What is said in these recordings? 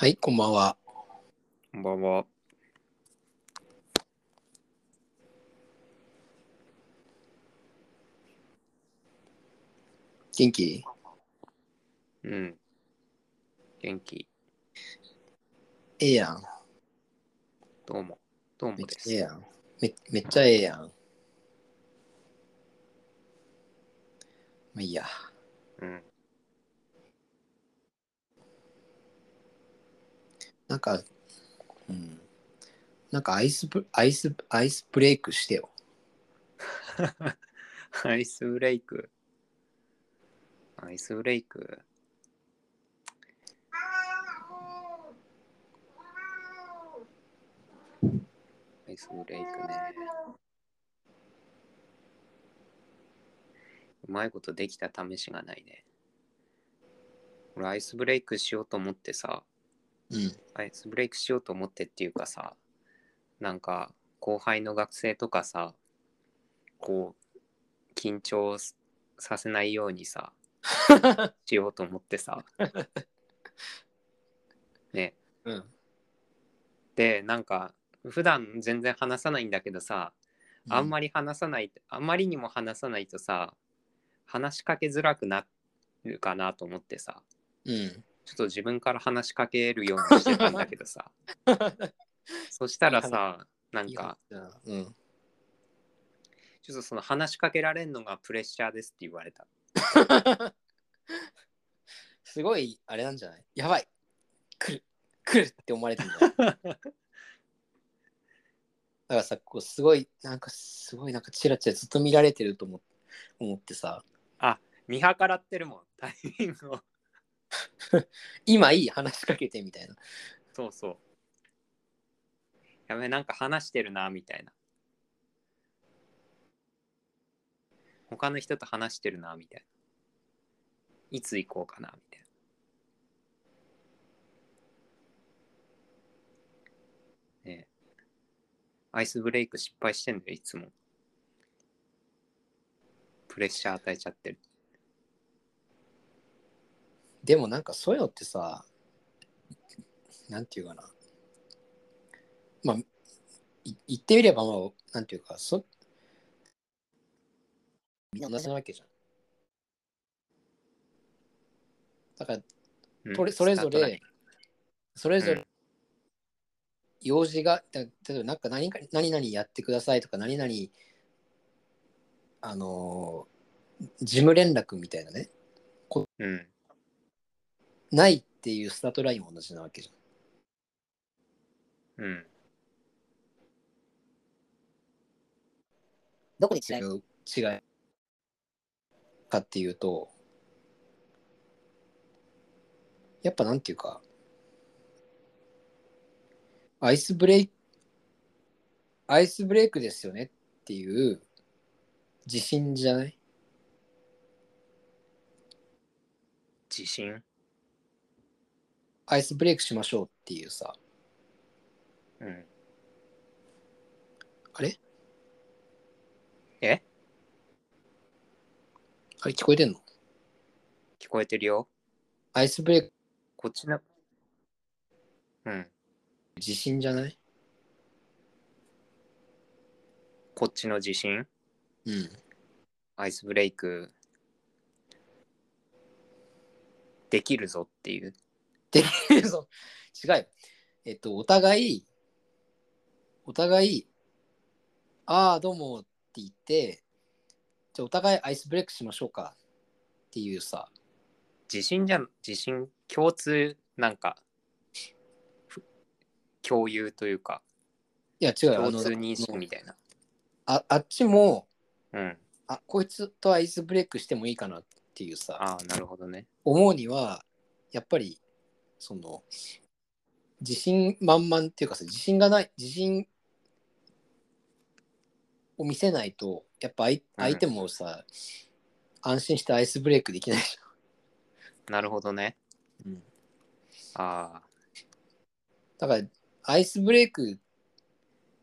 はい、こんばんは。こんばんは。元気？うん。元気。ええやん。どうも。どうもです。ええやん。めめっちゃええやん。まあいいや。うん。なんか、うん。なんかアイスブ、アイス、アイスブレイクしてよ。アイスブレイク。アイスブレイク。アイスブレイクね。うまいことできた試しがないね。俺アイスブレイクしようと思ってさ、うん。アイスブレイクしようと思ってっていうかさ、なんか後輩の学生とかさ、こう、緊張すさせないようにさ、しようと思ってさ。ね。うん。で、なんか、普段全然話さないんだけどさ、あんまり話さない、あんまりにも話さないとさ、話しかけづらくなるかなと思ってさ、うん。ちょっと自分から話しかけるようにしてたんだけどさ、そしたらさ、なんか。ちょっとその話しかけられるのがプレッシャーですって言われた。すごい、あれなんじゃない？やばい。来る。来るって思われてるんだよ。だからさ、こうすごい、なんかすごい、なんかチラチラずっと見られてると思思ってさ、見計らってるもん、タイミングを。今いい話しかけてみたいな。そうそう。やべ、なんか話してるな、みたいな。他の人と話してるな、みたいな。いつ行こうかな、みたいな。ねえアイスブレイク失敗してんだよ、いつも。プレッシャー与えちゃってる。でもなんかそういうのってさ、なんていうかな。まあ、い言ってみれば、まあ、なんていうか、そみんな同じなわけじゃん。だから、うんそれそれぞれそれぞれうん、用事が、だ例えばなんか何か何々やってくださいとか、何々、あのー事務連絡みたいなね、うん。ないっていうスタートラインも同じなわけじゃん。うん。どこに違い違いかっていうと、やっぱなんていうか、アイスブレイク、アイスブレイクですよねっていう自信じゃない？自信？アイスブレイクしましょうっていうさ、うん。あれ？え？あれ聞こえてんの？聞こえてるよアイスブレイクこっちの。うん。自信じゃない？こっちの自信うん。アイスブレイクできるぞっていう。できるぞ。違うよ。えっと、お互い、お互い、ああ、どうもって言って、じゃあお互いアイスブレイクしましょうかっていうさ、自信じゃん、自信共通なんかふ共有というかいや違う共の通認識みたいな。ああっちも、うん。あ、こいつとアイスブレイクしてもいいかなっていうさ、ああ、なるほどね。思うには、やっぱり、その、自信満々っていうかさ、自信がない、自信を見せないと、やっぱ相相手もさ、安心してアイスブレイクできないじなるほどね。ゃん。うん、ああ、だから、アイスブレイク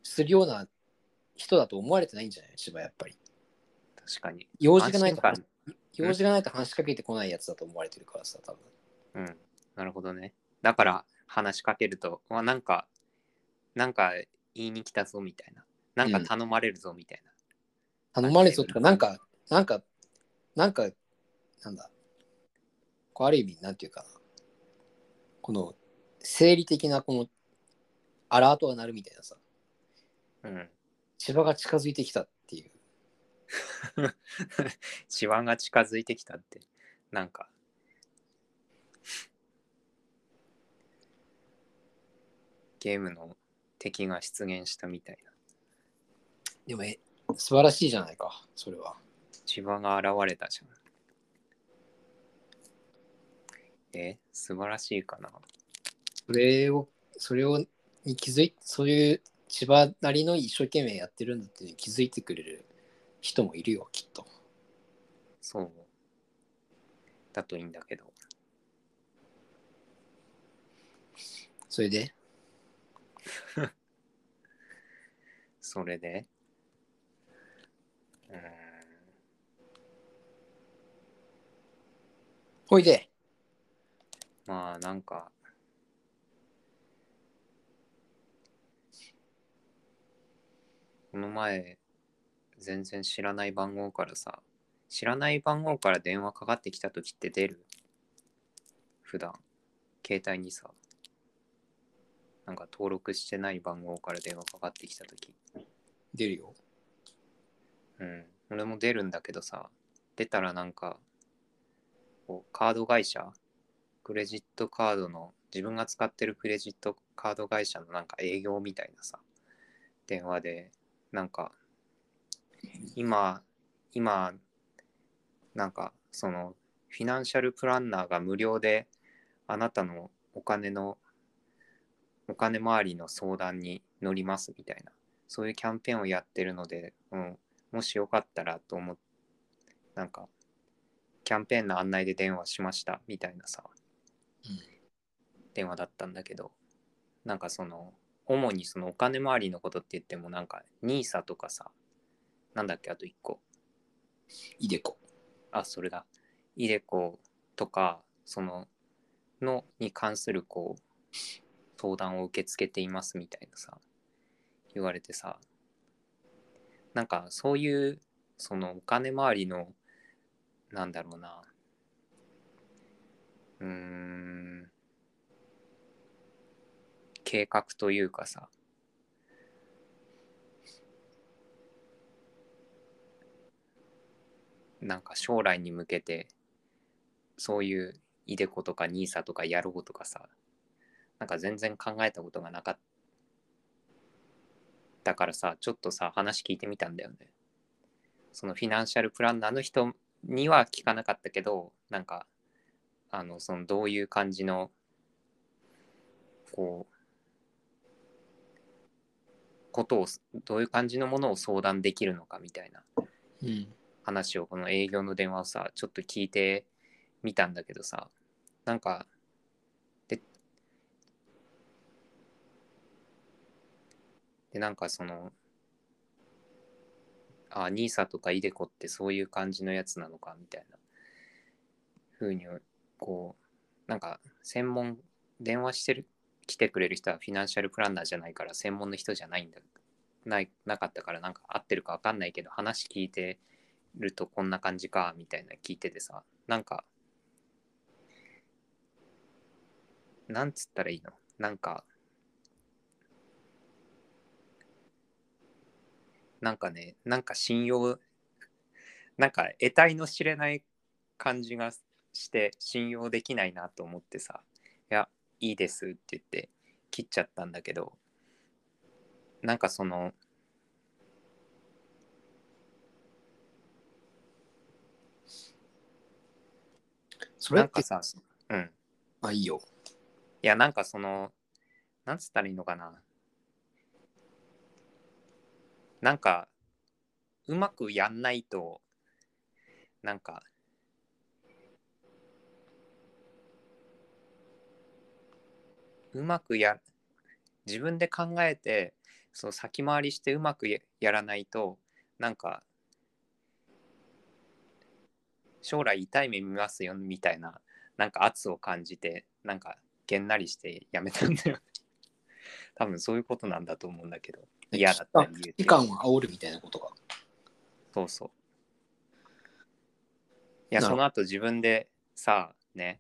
するような人だと思われてないんじゃない？千葉やっぱり。確かに。用事がないと安心用事がないと話しかけてこないやつだと思われてるからさ、多分。うん。なるほどね。だから、話しかけると、わなんか、なんか言いに来たぞみたいな。なんか頼まれるぞみたいな。頼まれそうとか、なんか、なんか、なんか、なんだ。こうある意味、なんていうかな。この、生理的なこの、アラートが鳴るみたいなさ、うん。千葉が近づいてきたっていう。シワが近づいてきたって、なんか。ゲームの敵が出現したみたいな。でも、え、素晴らしいじゃないか、それは。千葉が現れたじゃん。え、素晴らしいかな。それを、それを、に気づいそういう千葉なりの一生懸命やってるんだって気づいてくれる人もいるよ、きっと。そう。だといいんだけど。それで、それで？うーん。ほいで、まあなんか。この前、全然知らない番号からさ、知らない番号から電話かかってきた時って出る？普段、携帯にさ、なんか登録してない番号から電話かかってきた時。出るよ。うん。俺も出るんだけどさ、出たらなんか、こうカード会社、クレジットカードの、自分が使ってるクレジットカード会社のなんか営業みたいなさ、電話で、なんか、今、今、なんか、その、フィナンシャルプランナーが無料で、あなたのお金の、お金回りの相談に乗りますみたいな、そういうキャンペーンをやってるので、うん、もしよかったらと思っなんか、キャンペーンの案内で電話しましたみたいなさ、うん電話だったんだけど、なんかその、主にそのお金回りのことって言っても、なんか NISA とかさ、なんだっけ、あと1個。いでこ。あ、それだ。イデコとか、その、のに関するこう、相談を受け付けていますみたいなさ、言われてさ、なんかそういう、そのお金回りの、なんだろうな、うーん、計画というかさ、なんか将来に向けてそういうイデコとかニーサとかやろうとかさなんか全然考えたことがなかったからさちょっとさ話聞いてみたんだよねそのフィナンシャルプランナーの人には聞かなかったけどなんかあのそのどういう感じのこうことをどういう感じのものを相談できるのかみたいなうん。話をこの営業の電話をさちょっと聞いてみたんだけどさなんかでなんかそのあ NISA とか iDeCo ってそういう感じのやつなのかみたいな風にこうなんか専門電話してる来てくれる人はフィナンシャルプランナーじゃないから専門の人じゃないんだないなかったからなんか合ってるか分かんないけど話聞いてるとこんな感じかみたいな聞いててさなんかなんつったらいいの？なんかなんかねなんか信用なんか得体の知れない感じがして信用できないなと思ってさいやいいですって言って切っちゃったんだけどなんかそのそれなんかさうんあ、いいよ。いや、なんかその、なんつったらいいのかな。なんか、うまくやんないと、なんか、うまくや、自分で考えて、そう先回りしてうまくやらないと、なんか、将来痛い目見ますよみたいな、なんか圧を感じて、なんかげんなりしてやめたんだよ。多分そういうことなんだと思うんだけど。嫌だった理由って期間を煽るみたいなことが。そうそう。いや、その後自分でさ、ね、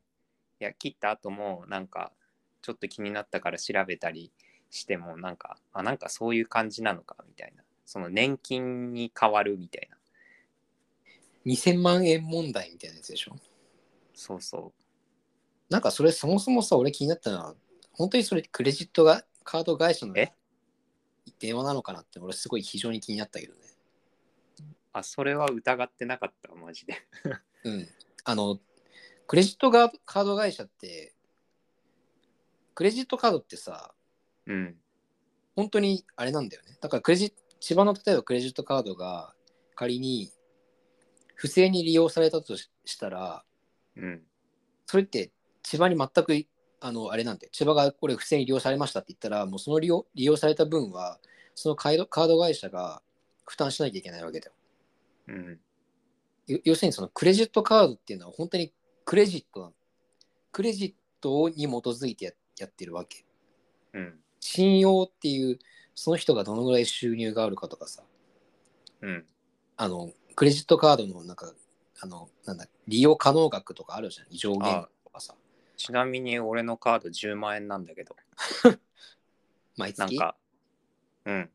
いや、切った後もなんか、ちょっと気になったから調べたりしても、なんか、あ、なんかそういう感じなのかみたいな。その年金に変わるみたいな。2000万円問題みたいなやつでしょ？そうそなんかそれそもそもさ、俺気になったのは、本当にそれクレジットがカード会社のえ？電話なのかなって俺すごい非常に気になったけどね。う。あ、それは疑ってなかった、マジで。うん。あの、クレジットがカード会社って、クレジットカードってさ、うん。本当にあれなんだよね。だからクレジ千葉の例えばクレジットカードが仮に不正に利用されたとししたら、うん。それって千葉に全くあのあれなんで、千葉がこれ不正に利用されましたって言ったら、もうその利用利用された分は、そのカードカード会社が負担しなきゃいけないわけだよ。うん。よ要するにそのクレジットカードっていうのは本当にクレジットなクレジットに基づいてややってるわけ。うん。信用っていうその人がどのぐらい収入があるかとかさ、うん。あのクレジットカードのなんかあのなんだ利用可能額とかあるじゃん上限とかさちなみに俺のカード10万円なんだけど、毎月？なんか、うん。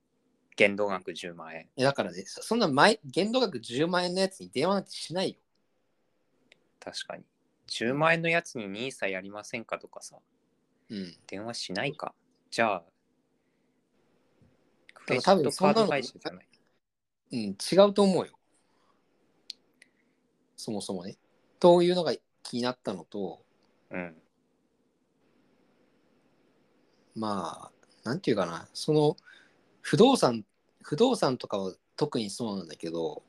限度額10万円。だからねそそんな毎限度額10万円のやつに電話なんてしないよ確かに。10万円のやつに NISA やりませんかとかさ、うん電話しないか。じゃあ、クレジットカード会社じゃない。うん違うと思うよそもそもねというのが気になったのとうん。まあなんていうかな。その不動産不動産とかは特にそうなんだけど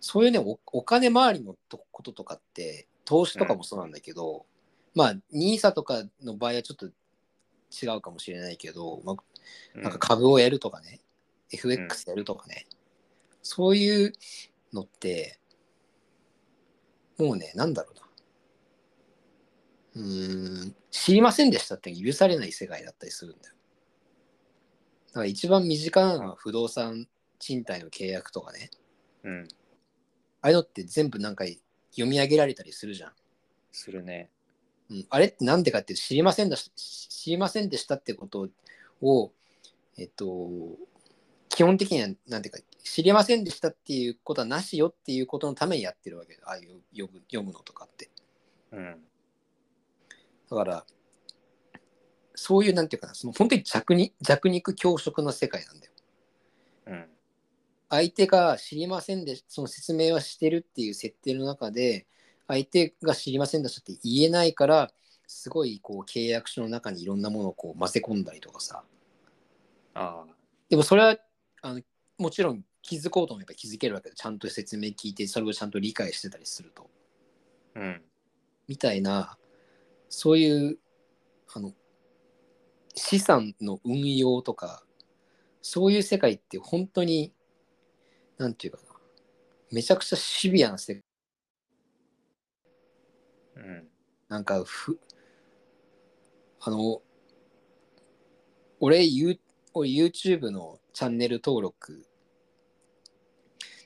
そういうねおお金回りのとこととかって投資とかもそうなんだけど、まあ NISA とかの場合はちょっと違うかもしれないけど、まあ、うん。なんか株をやるとかね、FX やるとかね、そういうのってもうねなんだろうなうーん知りませんでしたって許されない世界だったりするんだよだから一番身近なのは不動産賃貸の契約とかねうん。ああいうのって全部なんか読み上げられたりするじゃん。するね。うん、あれってなんでかって知りませんでし知りませんでしたってことを、えっと、基本的にはなんていうか知りませんでしたっていうことはなしよっていうことのためにやってるわけだああいう読む読むのとかって。うん。だからそういうなんていうかなその本当に弱に弱肉強食の世界なんだよ。うん。相手が知りませんでその説明はしてるっていう設定の中で相手が知りませんでしたって言えないからすごいこう契約書の中にいろんなものをこう混ぜ込んだりとかさああ。でもそれはあのもちろん気づこうと思えば気づけるわけでちゃんと説明聞いてそれをちゃんと理解してたりするとうん。みたいなそういうあの資産の運用とかそういう世界って本当になんていうかなめちゃくちゃシビアな世界うん。なんかふあの俺 You- 俺 YouTube のチャンネル登録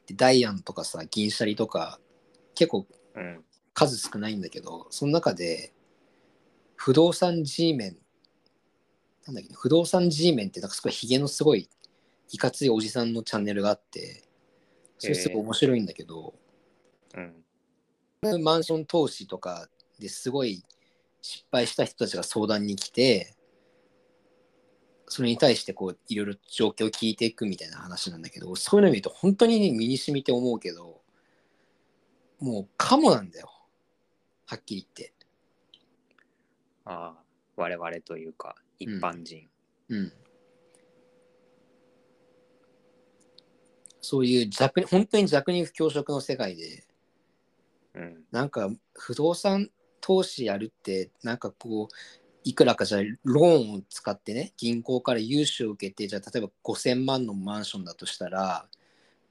でダイアンとかさ銀シャリとか結構うん。数少ないんだけどその中で不動産 G メンなんだっけ不動産 G メンってなんかすごいヒゲのすごいいかついおじさんのチャンネルがあってそれすごい面白いんだけど、うん。マンション投資とかですごい失敗した人たちが相談に来てそれに対してこういろいろ状況を聞いていくみたいな話なんだけどそういうのを見ると本当にね身に染みて思うけどもうカモなんだよはっきり言って。ああ。我々というか、一般人。うん。そういう弱に本当に弱肉強食の世界でうん。なんか不動産投資やるってなんかこういくらかじゃあローンを使ってね銀行から融資を受けてじゃあ例えば5,000万のマンションだとしたら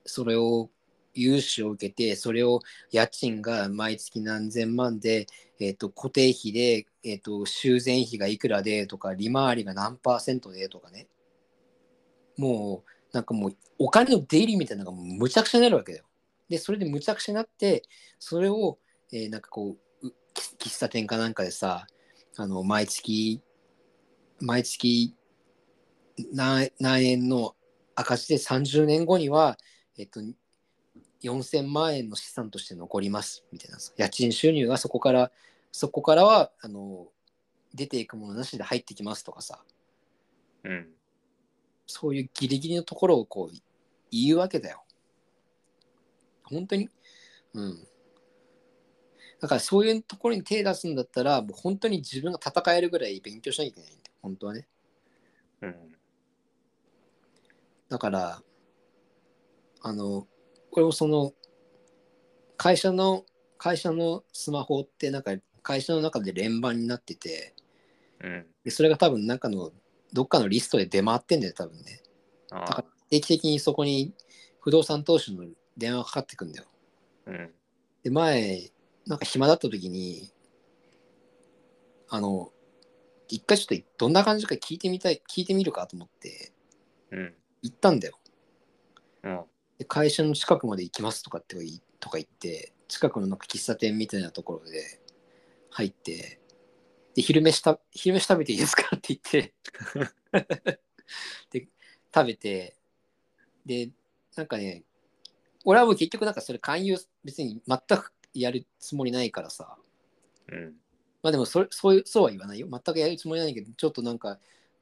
それを融資を受けて、それを家賃が毎月何千万で、えっと固定費で、えっと修繕費がいくらでとか、利回りが何パーセントでとかね。もう、なんかもう、お金の出入りみたいなのがむちゃくちゃになるわけだよ。で、それでむちゃくちゃになって、それを、えーなんかこう、喫茶店かなんかでさ、あの、毎月、毎月何何円の赤字で30年後には、えっと、4000万円の資産として残りますみたいなさ。家賃収入がそこからそこからはあの出ていくものなしで入ってきますとかさ。うん。そういうギリギリのところをこう言うわけだよ。本当に？うん。だからそういうところに手出すんだったらもう本当に自分が戦えるぐらい勉強しなきゃいけないんだよ。本当はね。うん。だから、あの、これもその、会社の、会社のスマホってなんか会社の中で連番になってて、うん。でそれが多分中のどっかのリストで出回ってんだよ、多分ね。ああ。定期的にそこに不動産投資の電話がかかってくんだよ。うん。で、前、なんか暇だった時に、あの、一回ちょっとどんな感じか聞いてみたい、聞いてみるかと思ってうん。行ったんだよ。うん。で会社の近くまで行きますとかっていとか言って近くのなんか喫茶店みたいなところで入ってで昼飯た昼飯食べていいですかって言ってで食べてでなんかね俺はもう結局なんかそれ勧誘別に全くやるつもりないからさうん。まあでもそれそういうそうは言わないよ全くやるつもりないけどちょっとなんか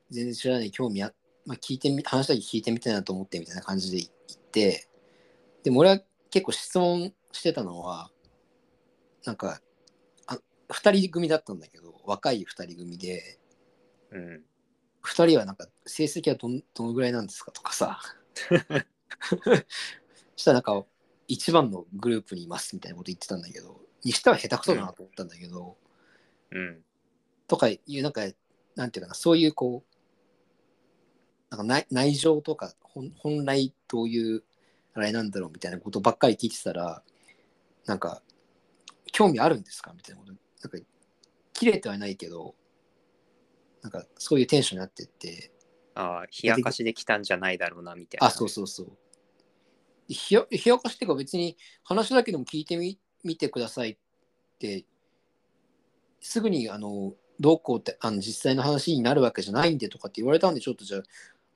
全然知らない興味あ、まあ、聞いてみ話だけ聞いてみたいなと思ってみたいな感じで言ってでも俺は結構質問してたのはなんかあ2人組だったんだけど若い2人組でうん。2人はなんか成績はどんどのぐらいなんですかとかさ したらなんか一番のグループにいますみたいなこと言ってたんだけどにしては下手くそだなと思ったんだけど、うん。とかいうなんかなんていうかなそういうこうなんか内内情とか本本来どういうあれなんだろうみたいなことばっかり聞いてたらなんか興味あるんですか？みたいなこと。なんか切れてはないけどなんかそういうテンションになってって。ああ、冷やかしできたんじゃないだろうな、みたいな。あそうそうそう。で冷や冷やかしっていうか別に話だけでも聞いてみ見てくださいってすぐにあのどうこうってあの実際の話になるわけじゃないんでとかって言われたんでちょっとじゃあ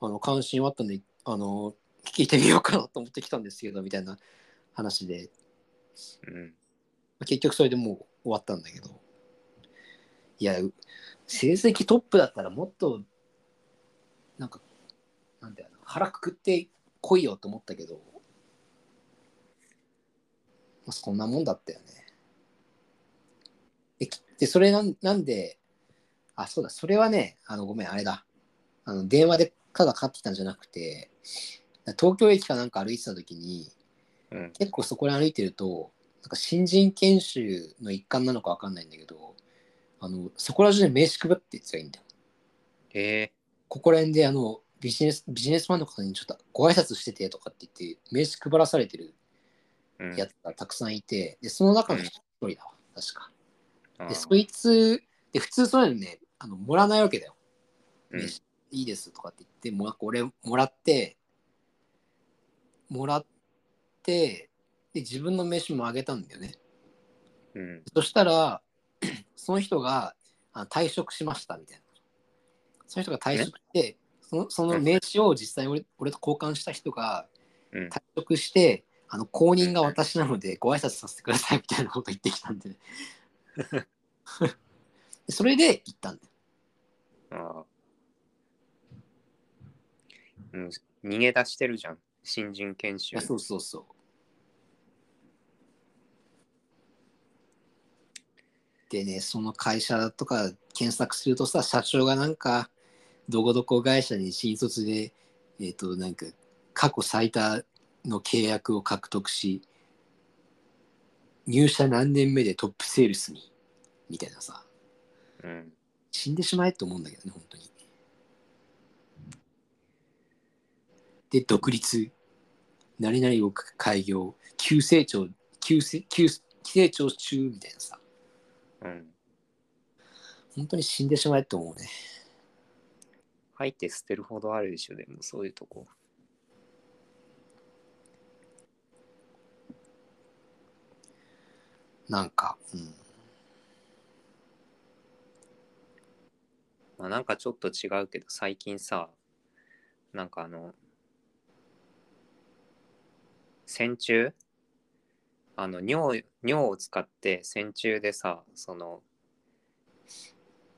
あの関心はあったんであの聞いてみようかなと思ってきたんですけどみたいな話で。うん。結局それでもう終わったんだけど。いやう成績トップだったらもっとなんかなんだよな腹くくってこいよと思ったけど、まあ、そんなもんだったよね。できでそれなんなんであそうだそれはねあのごめんあれだ。あの電話でかがかかってきたんじゃなくて東京駅かなんか歩いてた時にうん。結構そこで歩いてるとなんか新人研修の一環なのかわかんないんだけどあのそこら中で名刺配ってやつがいいんだよ。へえ。ここら辺であのビジネスビジネスマンの方にちょっとご挨拶しててとかって言って名刺配らされてるうん。やつがたくさんいてでその中の一人だわ確か。ああでそいつで普通そういうのねあのもらわないわけだよ。うん。名刺いいですとかって言ってもうこれもらってもらってで自分の名刺もあげたんだよねうん。そしたら、その人があ退職しましたみたいな。その人が退職して、そのその名刺を実際に俺俺と交換した人がうん。退職して、あの後任が私なのでご挨拶させてくださいみたいなこと言ってきたん で。でそれで行ったんだよ。ああ。うん。逃げ出してるじゃん。新人研修。そうそうそう。でね、その会社とか検索するとさ、社長がなんか、どこどこ会社に新卒で、えっ、と、なんか、過去最多の契約を獲得し、入社何年目でトップセールスに、みたいなさ、うん。死んでしまえと思うんだけどね、本当に。で、独立何々を開業、急成長、急成急成長中みたいなさ、うん。本当に死んでしまえって思うね。吐いて捨てるほどあるでしょ、でもそういうとこ。なんか、うん。まあ、なんかちょっと違うけど、最近さ、なんかあの、線虫？あの尿、尿を使って線虫でさ、その、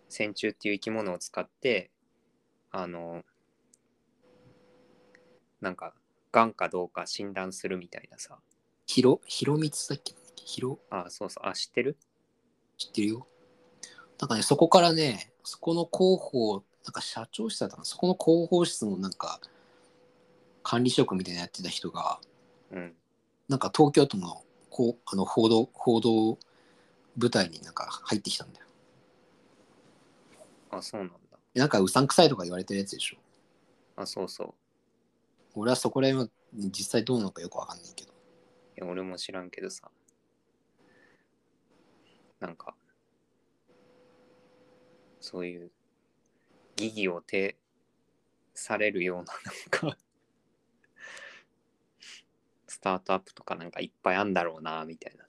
線虫っていう生き物を使って、あの、なんか、がんかどうか診断するみたいなさ。ひろ、ひろみつだっけ？ひろ、あ、そうそう。あ、知ってる？知ってるよ。なんかね、そこからね、そこの広報、なんか社長室だったかな、そこの広報室のなんか、管理職みたいなのやってた人が、うん。なんか東京都のこうあの報道、報道部隊になんか入ってきたんだよ。あ、そうなんだ。でなんかうさんくさいとか言われてるやつでしょ。あ、そうそう。俺はそこら辺は実際どうなのかよくわかんないけど。いや俺も知らんけどさなんかそういう疑義を呈されるようななんかスタートアップとかなんかいっぱいあんだろうなみたいな。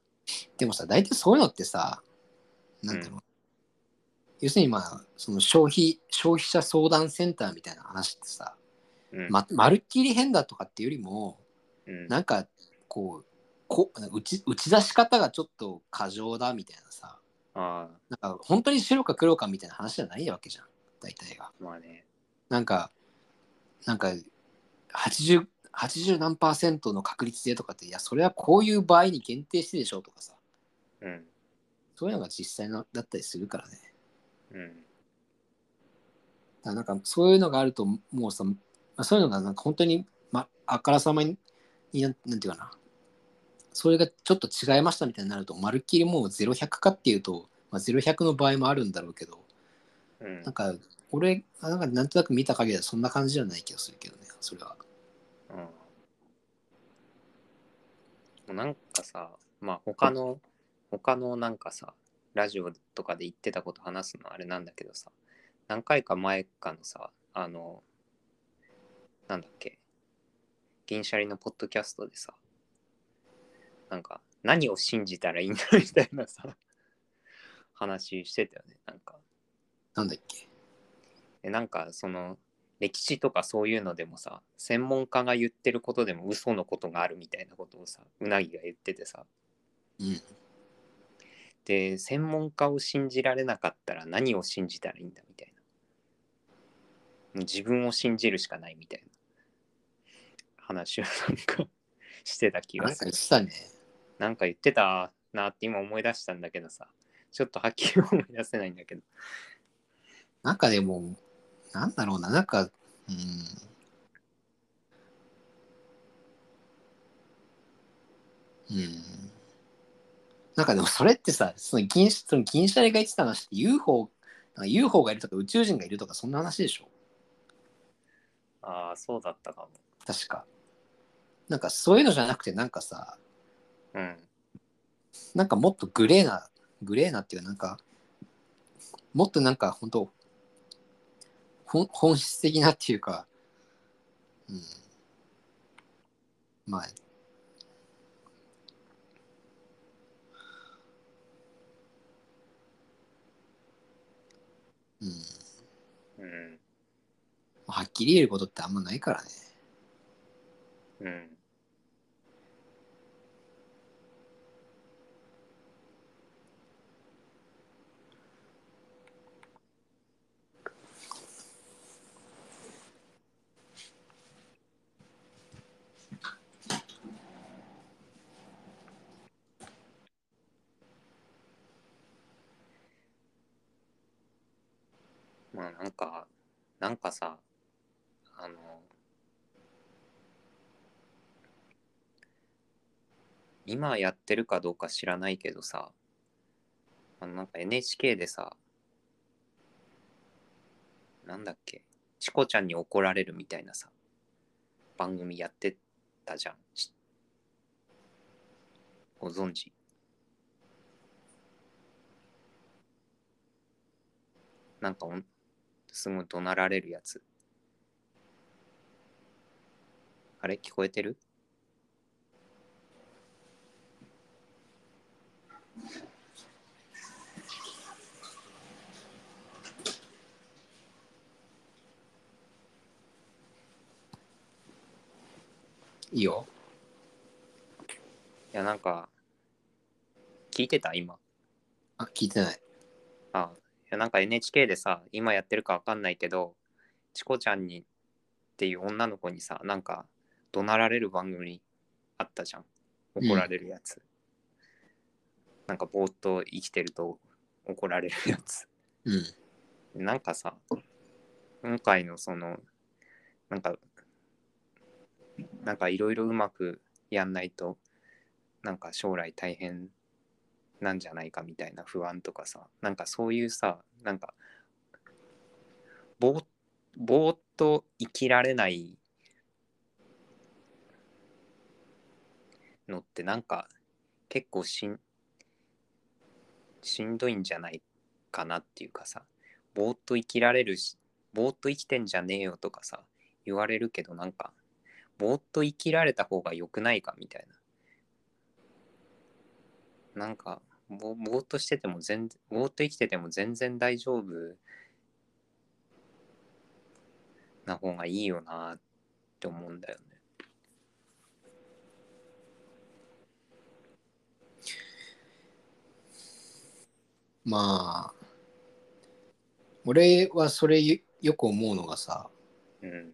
でもさ、大体そういうのってさ、なんだろう。要するにまあ、その消費、消費者相談センターみたいな話ってさ、うん、ま、まるっきり変だとかっていうよりも、うん、なんかこう、こ打ち打ち出し方がちょっと過剰だみたいなさ、あなんか本当に白か黒かみたいな話じゃないわけじゃん、大体が。あまあね。なんか、なんか80、80何パーセントの確率でとかって、いや、それはこういう場合に限定してでしょとかさ、うん。そういうのが実際のだったりするからね。うん。だなんかそういうのがあると、もうさ、まあ、そういうのがなんか本当に、ま、あからさまに、なんなんていうかな、それがちょっと違いましたみたいになると、まるっきりもう0100かっていうと、まあ、0100の場合もあるんだろうけど、うん。なんか、俺、なんかなんとなく見た限りはそんな感じじゃない気がするけどね、それは。うんもうなんかさまあ他の他のなんかさラジオとかで言ってたこと話すのあれなんだけどさ何回か前かのさあのなんだっけ銀シャリのポッドキャストでさなんか何を信じたらいいんだみたいなさ話してたよねなんかなんだっけ？でなんかその歴史とかそういうのでもさ専門家が言ってることでも嘘のことがあるみたいなことをさうなぎが言っててさ。うん。で専門家を信じられなかったら何を信じたらいいんだみたいな。自分を信じるしかないみたいな。話をなんか してた気なんかがする言ってたね。なんか言ってたなって今思い出したんだけどさ。ちょっとはっきり思い出せないんだけど。なんかでも、なんだろうな、なんか、うん。うん。なんかでもそれってさ、その銀その銀シャリが言ってた話って UFO、なんか UFO がいるとか宇宙人がいるとかそんな話でしょ？ああそうだったかも確か。なんかそういうのじゃなくてなんかさ、うんなんかもっとグレーな、グレーなっていうかなんか、もっとなんか本当本本質的なっていうか、うん。まあ、うん。うんはっきり言えることってあんまないからね。うんまあなんかなんかさあの今やってるかどうか知らないけどさあのなんか NHK でさなんだっけチコちゃんに怒られるみたいなさ番組やってたじゃん。ご存知？なんかすごい怒鳴られるやつ。あれ？聞こえてる？いいよ。いや、なんか、聞いてた？今。あ、聞いてない。や、なんか NHK でさ、今やってるかわかんないけど、チコちゃんにっていう女の子にさ、なんか、怒鳴られる番組あったじゃん。怒られるやつ。なんか、ぼーっと生きてると怒られるやつ。うん。なんかさ、今回のその、なんか、なんかいろいろうまくやんないと、なんか将来大変なんじゃないかみたいな不安とかさ、なんかそういうさ、なんか、ぼぼーっと生きられないのってなんか結構しんしんどいんじゃないかなっていうかさ、ぼーっと生きられるし、ぼーっと生きてんじゃねえよとかさ、言われるけどなんか、ぼーっと生きられた方が良くないかみたいな。なんか、ぼぼーっとしてても全然、ぼーっと生きてても全然大丈夫な方がいいよなって思うんだよね。まあ、俺はそれよよく思うのがさ、うん。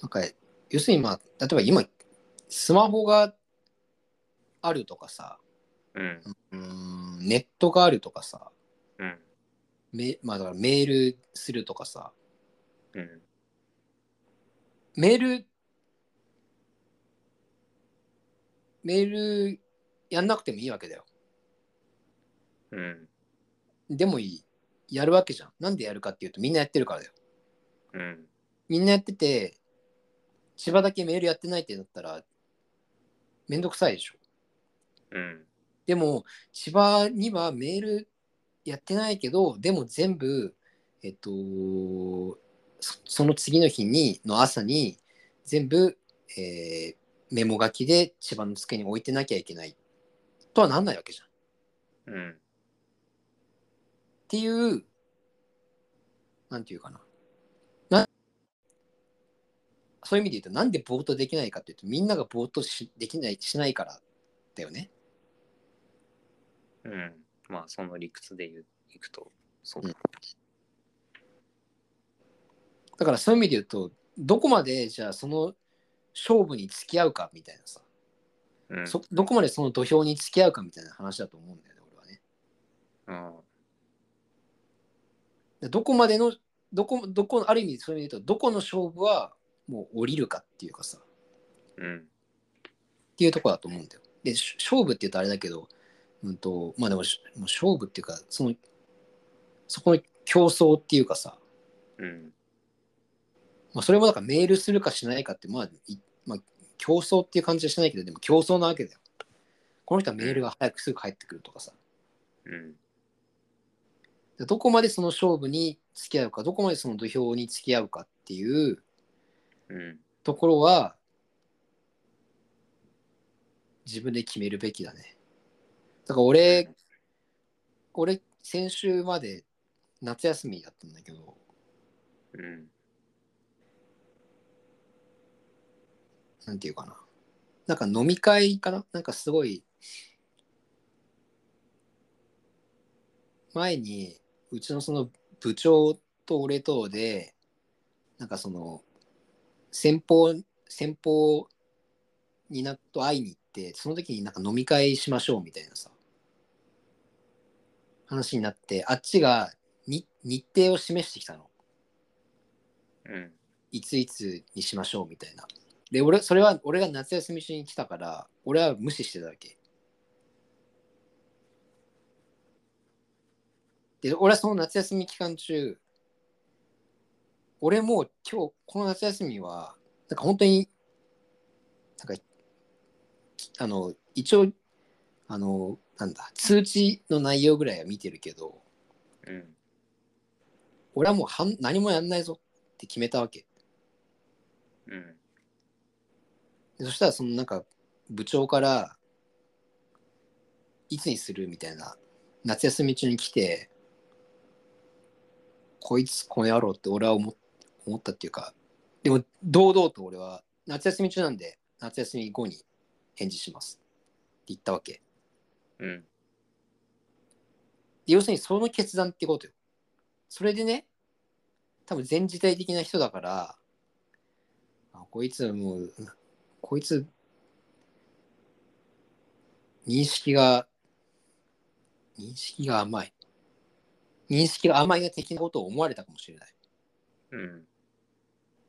なんか、要するにまあ、例えば今、スマホがあるとかさ、うん。うーん、ネットがあるとかさ、うん。めまあだからメールするとかさ、うん。メール、メールやんなくてもいいわけだよ。うん。でもいい。やるわけじゃん。なんでやるかっていうとみんなやってるからだよ。うん。みんなやってて、千葉だけメールやってないってなったら、めんどくさいでしょ。うん。でも、千葉にはメールやってないけど、でも全部、えっと、そその次の日に、の朝に、全部、えーメモ書きで千葉の机に置いてなきゃいけない。とはなんないわけじゃん。っうん。ていう、なんていうかな。なそういう意味で言うと、なんでぼーっとできないかっていうと、みんながぼーっとしできない、しないからだよね。うん。まあ、その理屈で言ういくと、そうだ。だからそういう意味で言うと、どこまでじゃあその勝負に付き合うかみたいなさ、うん。そどこまでその土俵に付き合うかみたいな話だと思うんだよね、俺はね。うん。でどこまでの、どこ、どこ、ある意味そういう意味で言うと、どこの勝負はもう降りるかっていうかさ、っうん。ていうところだと思うんだよ。で、し勝負って言うとあれだけど、うんと、まあでもし、もう勝負っていうか、その、そこの競争っていうかさ、うん。まあ、それもだからメールするかしないかって、まあ、いまあ、競争っていう感じはしないけど、でも競争なわけだよ。この人はメールが早くすぐ返ってくるとかさ。うん。でどこまでその勝負に付き合うか、どこまでその土俵に付き合うかっていううん。ところは、自分で決めるべきだね。だから俺、俺、先週まで夏休みだったんだけど、うん。なんていうかな。なんか飲み会かな？なんかすごい、前に、うちのその部長と俺とで、なんかその、先方、先方になと会いに行って、その時になんか飲み会しましょうみたいなさ、話になって、あっちがに日程を示してきたの。うん。いついつにしましょうみたいな。で、俺、それは俺が夏休み中に来たから、俺は無視してたわけ。で、俺はその夏休み期間中、俺もう今日、この夏休みは、なんか本当になんかあの一応あのなんだ通知の内容ぐらいは見てるけどうん。俺はもうはん何もやんないぞって決めたわけうん。でそしたらそのなんか部長からいつにするみたいな夏休み中に来てこいつこの野郎って俺は思っ思ったっていうかでも堂々と俺は夏休み中なんで夏休み後に返事しますって言ったわけうん。で要するにその決断ってことよそれでね多分全時代的な人だからあこいつもうこいつ認識が認識が甘い認識が甘いが的なことを思われたかもしれないうん。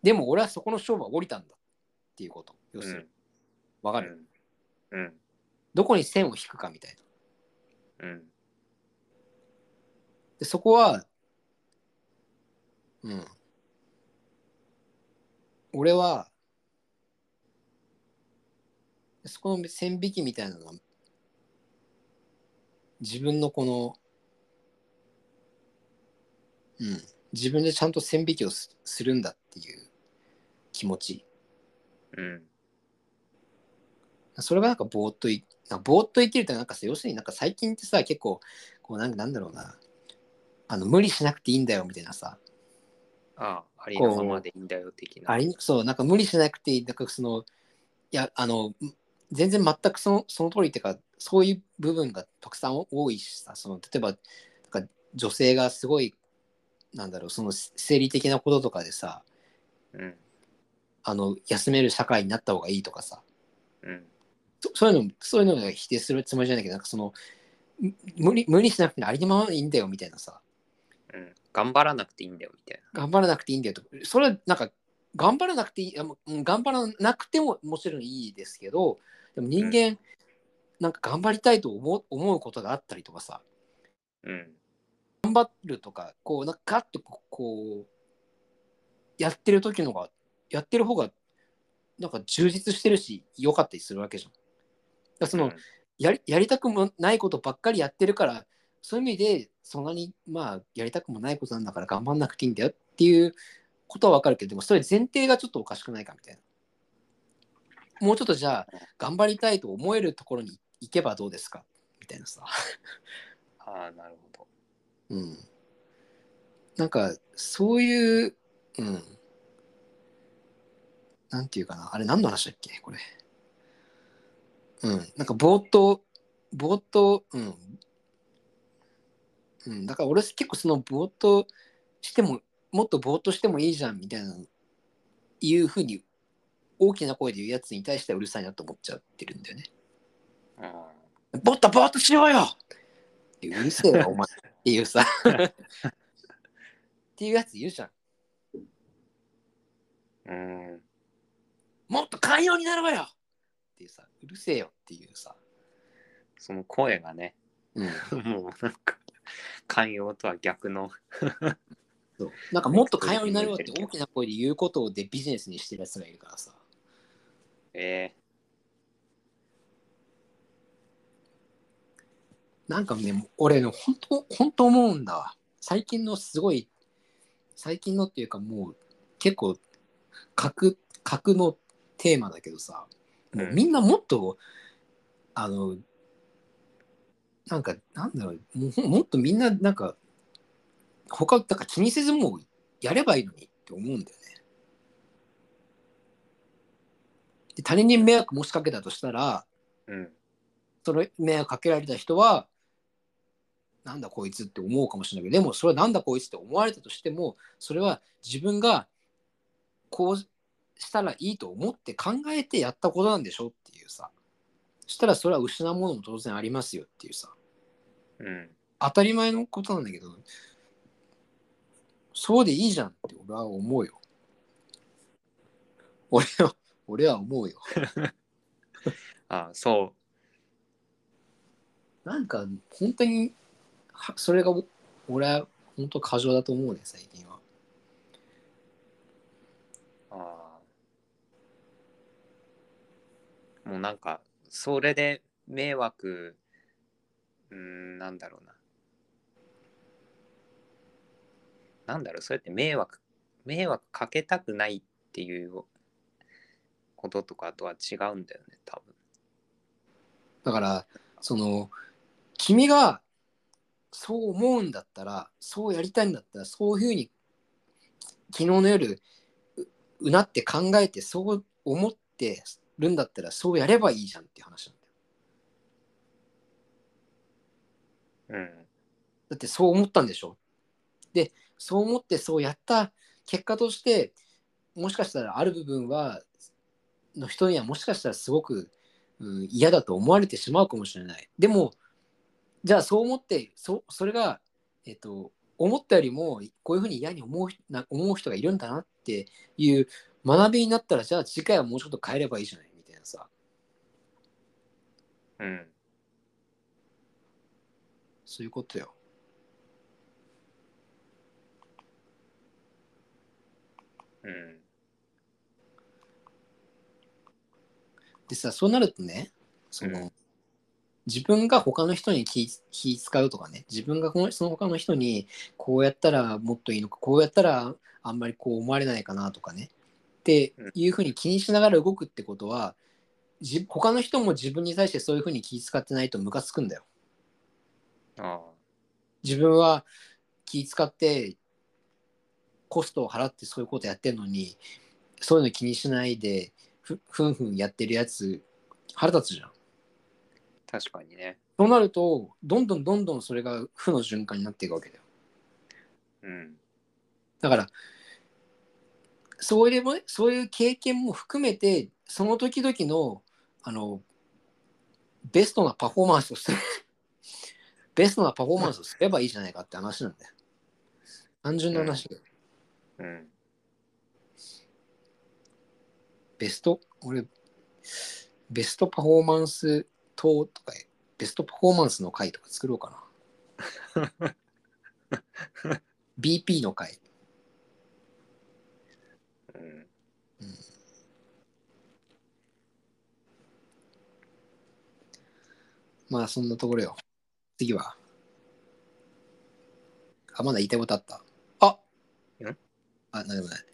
でも俺はそこの勝負は降りたんだっていうこと要するにうん。わかる、うん。どこに線を引くかみたいなうん。でそこはうん俺はそこの線引きみたいなのは自分のこのうん自分でちゃんと線引きをすするんだっていう気持ちうん。それがなんかぼーっといぼーっと生きるってなんかさ要するになんか最近ってさ結構こうなんなんだろうなあの無理しなくていいんだよみたいなさああ、ありのままでいいんだよ、的な。ありそうなんか無理しなくていいなんかそのいやあのん全然全くそのその通りっていうかそういう部分がたくさん多いしさその例えばなんか女性がすごいなんだろうその生理的なこととかでさうん。あの休める社会になった方がいいとかさうん。そそういうのそういうのが否定するつもりじゃないけどなんかそのむ無理無理しなくてありのままでいいんだよみたいなさうん。頑張らなくていいんだよ、みたい頑張らなくていいんだよとそれはなんか頑張らなくていい頑張らなくてももちろんいいですけどでも人間、なんか頑張りたいと思う思うことがあったりとかさな。うん。頑張るとかこうなんかガッとこうこうやってる時のがやってる方がなんか充実してるし良かったりするわけじゃん。その、うん。やりやりたくもないことばっかりやってるからそういう意味でそんなにまあやりたくもないことなんだから頑張んなくていいんだよっていうことはわかるけどでもそれ前提がちょっとおかしくないかみたいな。もうちょっとじゃあ頑張りたいと思えるところに行けばどうですか？みたいなさ。ああ、なるほど。うん。なんかそういううん。なんていうかな。あれ何の話だっけ？これうん。なんかぼーっとぼーっとうん。うん。だから俺結構そのぼーっとしてももっとぼーっとしてもいいじゃんみたいないうふうに大きな声で言うやつに対してはうるさいなと思っちゃってるんだよね。あぼーっとぼーっとしようよってうるせえよお前。っていうさ。っていうやついるじゃん。あ。うん。もっと寛容になろうよっていうさ、うるせえよっていうさ、その声がね、うん、もうなんか、寛容とは逆の。そう。なんかもっと寛容になろうって大きな声で言うことでビジネスにしてるやつがいるからさ、えなんかね、俺ね、本当本当思うんだわ。最近のすごい、最近のっていうかもう結構、格、格のテーマだけどさ、もうみんなもっと、あの、なんか、なんだろう、もうもっとみんな、なんか、他、だから気にせずもうやればいいのにって思うんだよね。で他人に迷惑もしかけたとしたら、ー、うん。その迷惑かけられた人は、なんだこいつって思うかもしれないけど、でもそれはなんだこいつって思われたとしても、それは自分がこうしたらいいと思って考えてやったことなんでしょっていうさ。そしたらそれは失うものも当然ありますよっていうさ。うん。当たり前のことなんだけど、そうでいいじゃんって俺は思うよ。俺は、俺は思うよ。あそなんか本当にはそれが俺は本当過剰だと思うね最近は。う。あもうなんかそれで迷惑うんなんだろうな。なんだろうそうやって迷惑迷惑かけたくないっていうこととかとは違うんだよね多分。だからその君がそう思うんだったらそうやりたいんだったらそういうふうに昨日の夜ううなって考えてそう思ってるんだったらそうやればいいじゃんっていう話なんだよ。うん。だってそう思ったんでしょ？でそう思ってそうやった結果としてもしかしたらある部分はの人にはもしかしたらすごく、うん、嫌だと思われてしまうかもしれない。でもじゃあそう思ってそそれが、えっと思ったよりもこういうふうに嫌に思うな思う人がいるんだなっていう学びになったらじゃあ次回はもうちょっと変えればいいじゃないうん。そういうことよ。うん。でさそうなるとねその、うん。自分が他の人に気気使うとかね自分がこのその他の人にこうやったらもっといいのかこうやったらあんまりこう思われないかなとかねっていうふうに気にしながら動くってことはじ他の人も自分に対してそういうふうに気使ってないとムカつくんだよ。あ自分は気使ってコストを払ってそういうことやってるのにそういうの気にしないでふふんふんやってるやつ腹立つじゃん。あ確かにねそうなるとどんどんどんどんそれが負の循環になっていくわけだよ。うんだからそういうそういう経験も含めてその時々のあのベストなパフォーマンスをする ベストなパフォーマンスをすればいいじゃないかって話なんだよ。単純な話だよ。うんベスト、俺、ベストパフォーマンス等とか、ベストパフォーマンスの回とか作ろうかな。BP の回。うんまあそんなところよ。次は。あ、まだ言いたいことあった。あん？あ、なんでもない。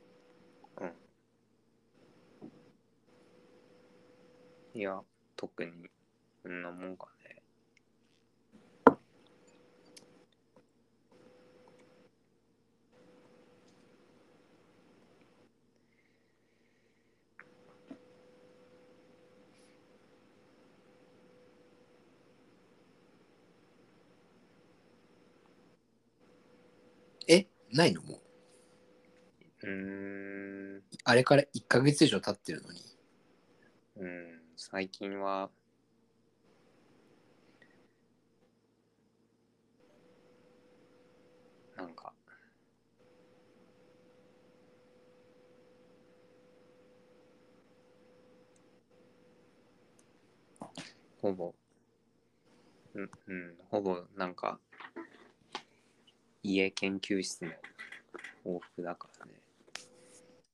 いや特にそんなもんかねえないのもう。うーん。あれから1ヶ月以上経ってるのに。うん。最近はなんか。ほぼ。うんうん。ほぼなんか家研究室の往復だからね。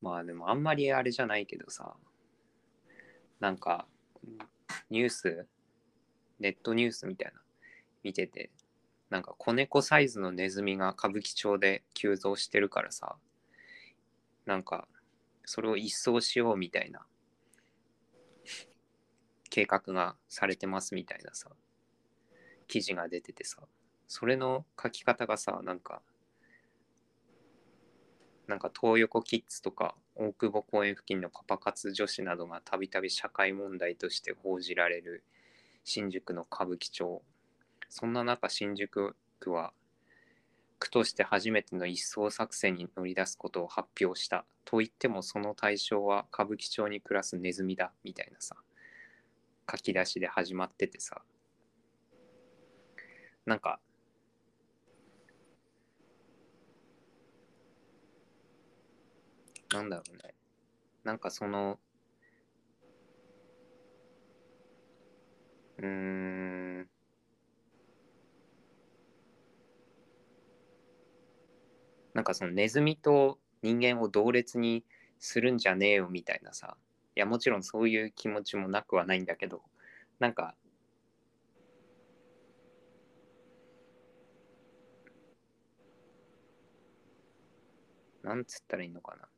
まあでもあんまりあれじゃないけどさなんかニュースネットニュースみたいな見ててなんか子猫サイズのネズミが歌舞伎町で急増してるからさなんかそれを一掃しようみたいな計画がされてますみたいなさ記事が出ててさ。それの書き方がさなんかなんか東横キッズとか大久保公園付近のパパ活女子などがたびたび社会問題として報じられる新宿の歌舞伎町。そんな中新宿区は区として初めての一掃作戦に乗り出すことを発表した。と言ってもその対象は歌舞伎町に暮らすネズミだみたいなさ書き出しで始まっててさ。なんかなんだろうね。なんかその、うーん、なんかそのネズミと人間を同列にするんじゃねえよみたいなさ、いやもちろんそういう気持ちもなくはないんだけど。なんかなんつったらいいのかな。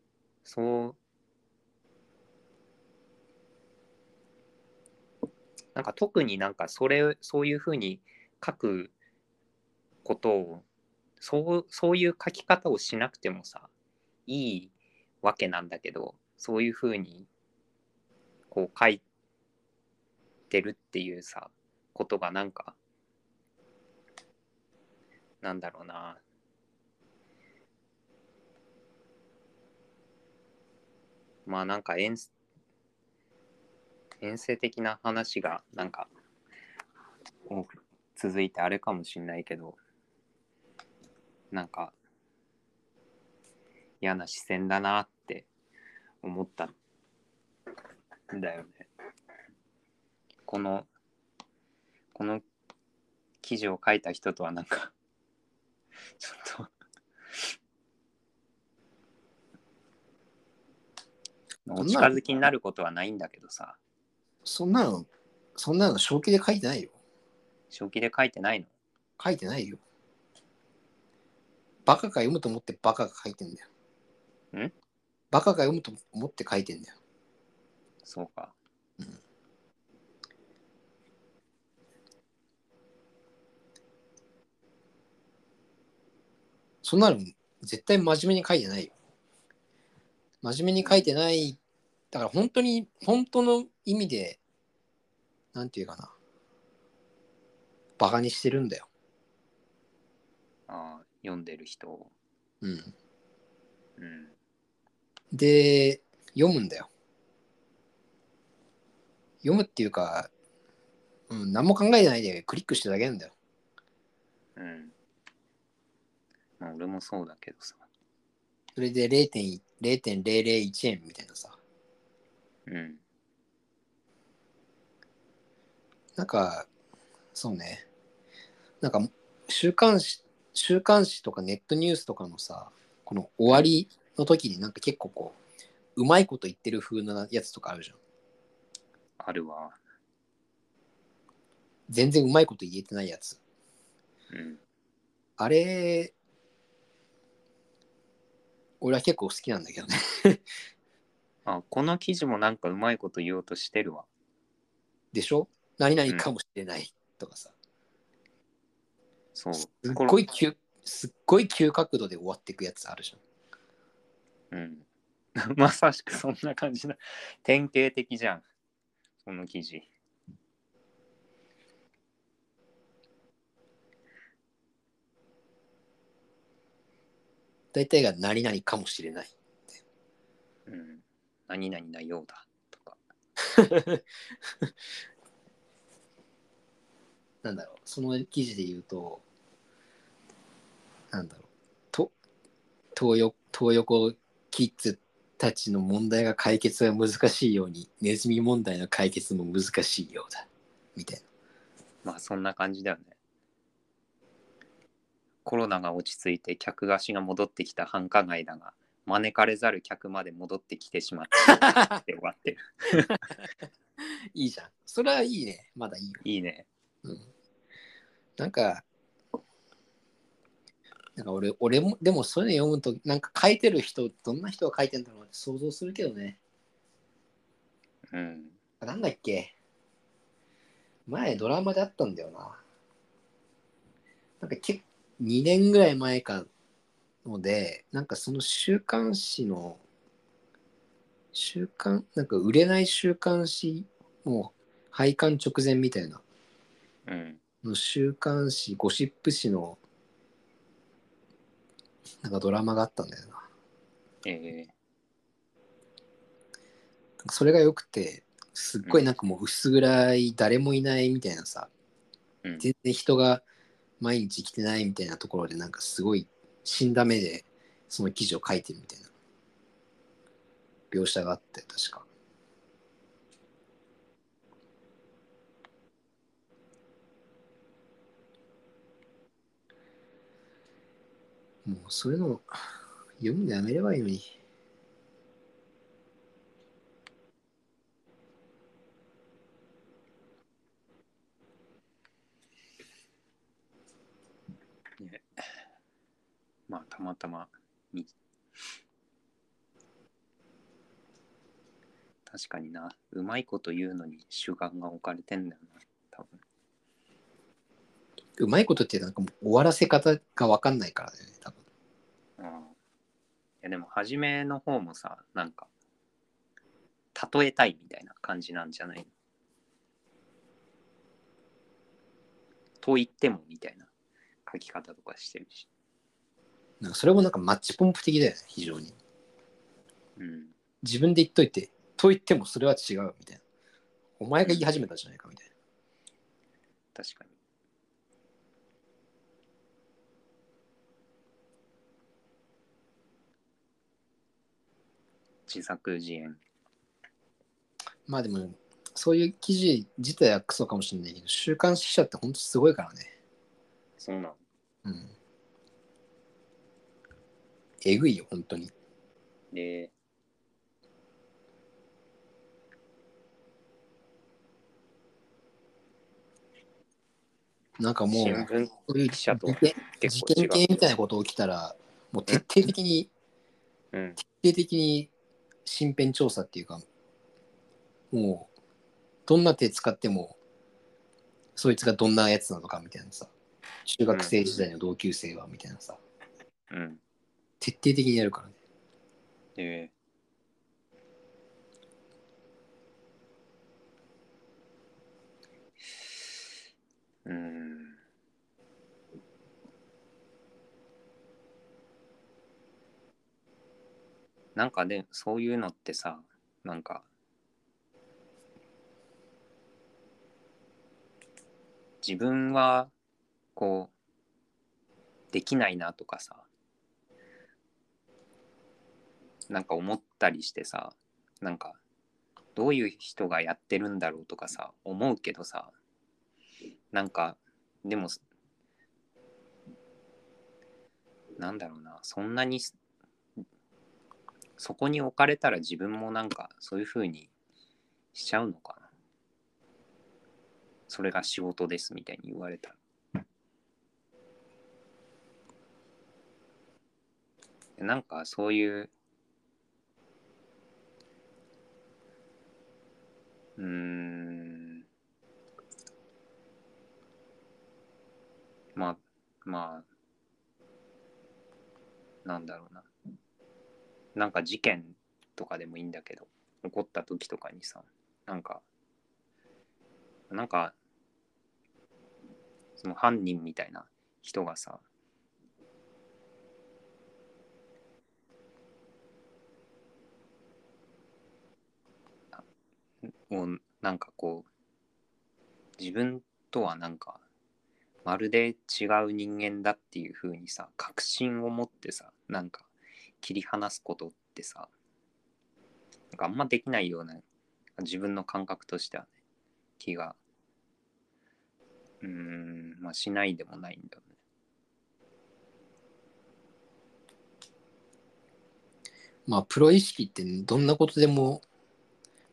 そうなんか特になんかそれそういうふうに書くことをそうそういう書き方をしなくてもさいいわけなんだけどそういうふうにこう書いてるっていうさことがなんかなんだろうな。まあなんか遠遠征的な話がなんか続いてあれかもしんないけどなんか嫌な視線だなって思ったんだよね。このこの記事を書いた人とはなんか ちょっとお近づきになることはないんだけどさそんなの、そんなの正気で書いてないよ。正気で書いてないの？書いてないよ。バカが読むと思ってバカが書いてんだよ。ん？バカが読むと思って書いてんだよ。そうか。そんなの絶対真面目に書いてないよ。真面目に書いてない。だから本当に、本当の意味で、なんていうかな。バカにしてるんだよ。ああ、読んでる人を。うん。うん。で、読むんだよ。読むっていうか、うん、何も考えてないでクリックしてるだけなんだよ。うん。まあ俺もそうだけどさ。それで0.0 0.001円みたいなさ。うん。なんか、そうね。なんか、週刊誌、週刊誌とかネットニュースとかのさ、この終わりの時になんか結構こう、うまいこと言ってる風なやつとかあるじゃん。あるわ。全然うまいこと言えてないやつ。うん。あれ、俺は結構好きなんだけどね。あ、この記事もなんかうまいこと言おうとしてるわ。でしょ？何々かもしれないとかさ。そう。すっごい急、すっごい急角度で終わっていくやつあるじゃん。うん。まさしくそんな感じだ。典型的じゃん。この記事。大体が何々かもしれない。うん。何々なようだ。とか。なんだろう、その記事で言うと、なんだろう、と東横東横キッズたちの問題が解決が難しいように、ネズミ問題の解決も難しいようだ。みたいな。まあそんな感じだよね。コロナが落ち着いて客足が戻ってきた繁華街だが、招かれざる客まで戻ってきてしまった って終わってる。いいじゃん。それはいいね。まだいいよ。いいね。うん。なんか、なんか俺、俺も、でもそういうの読むと、なんか書いてる人、どんな人が書いてんだろうって想像するけどね。うん。あなんだっけ？前ドラマであったんだよな。なんかけ2年ぐらい前かので、なんかその週刊誌の、週刊、なんか売れない週刊誌、もう廃刊直前みたいな、うん。の週刊誌、ゴシップ誌の、なんかドラマがあったんだよな。えそれが良くて、すっごいなんかもう薄暗い、誰もいないみたいなさ、ーうん、全然人が毎日来てないみたいなところでなんかすごい死んだ目でその記事を書いてるみたいな。描写があって確か。もうそういうの読むのやめればいいのにまあたまたまに確かにな。うまいこと言うのに主眼が置かれてんだよな多分。うまいことってなんかもう終わらせ方が分かんないからね、多分。うん。いやでも初めの方もさなんか例えたいみたいな感じなんじゃないの？と言ってもみたいな書き方とかしてるしなんかそれもなんかマッチポンプ的だよね、非常に。うん自分で言っといて、と言ってもそれは違うみたいな。お前が言い始めたじゃないかみたいな。確かに自作自演まあでも、そういう記事自体はクソかもしれないけど、週刊誌記者って本当すごいからね。そうなのうん。えぐいよ、本当に。でなんかもう、新聞そういう記者と事件系うみたいなこと起きたら、もう徹底的に、うん。徹底的に身辺調査っていうか、もう、どんな手使っても、そいつがどんなやつなのかみたいなさ、中学生時代の同級生はみたいなさ、うん徹底的にやるからね。でうんなんかでそういうのってさなんか自分はこうできないなとかさなんか思ったりしてさなんかどういう人がやってるんだろうとかさ思うけどさなんかでもなんだろうなそんなにそこに置かれたら自分もなんかそういう風にしちゃうのかな。それが仕事ですみたいに言われたら。なんかそういううん。まあまあなんだろうな。なんか事件とかでもいいんだけど起こった時とかにさなんかなんかその犯人みたいな人がさをなんかこう自分とはなんかまるで違う人間だっていう風にさ確信を持ってさなんか切り離すことってさなんかあんまできないような自分の感覚としてはね気がうんまあしないでもないんだよね。まあ、プロ意識ってどんなことでも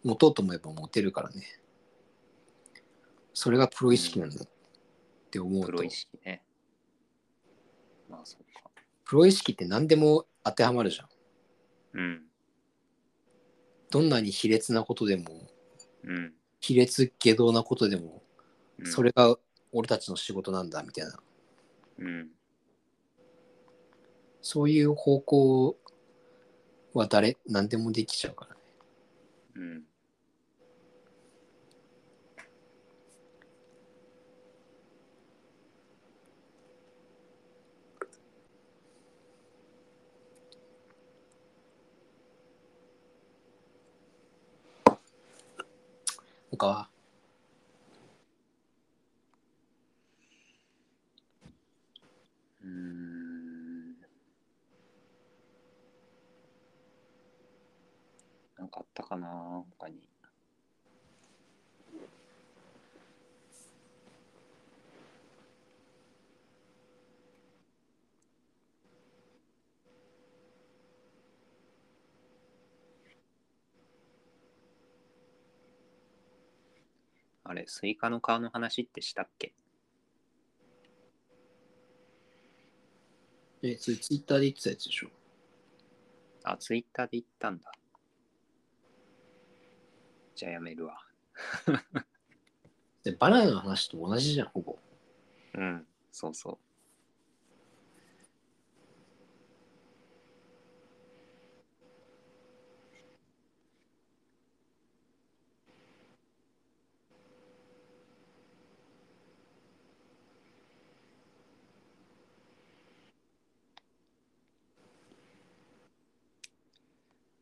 持とうと思えば持てるからね。それがプロ意識なんだって思うと、プロ意識ね。まあそうか。プロ意識って何でも当てはまるじゃん。うん。どんなに卑劣なことでも、うん、卑劣下道なことでも、うん、それが俺たちの仕事なんだみたいな、うん。そういう方向は誰、何でもできちゃうからね。うんかうんなんかあったかな他に。あれ、スイカの皮の話ってしたっけ？え、それツイッターで言ってたやつでしょ。あ、ツイッターで言ったんだ。じゃあやめるわ。で、バナナの話と同じじゃん、ほぼ。うん、そうそう。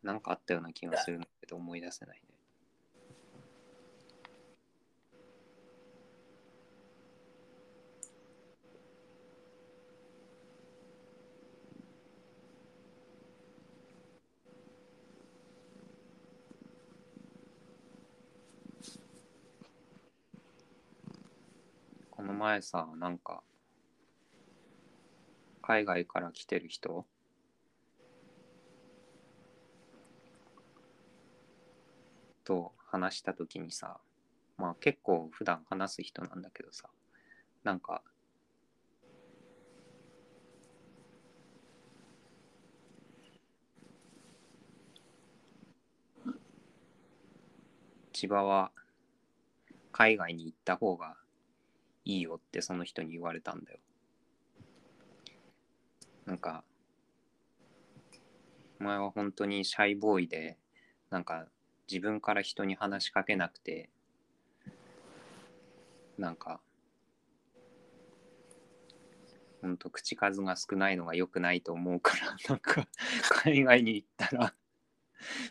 なんかあったような気がするんだけど思い出せないね。この前さ、なんか、海外から来てる人と話した時にさ、まあ結構普段話す人なんだけどさ、なんか、千葉は海外に行った方がいいよってその人に言われたんだよ。なんか、お前は本当にシャイボーイで、なんか自分から人に話しかけなくて、なんか、ほんと口数が少ないのが良くないと思うから、なんか海外に行ったら、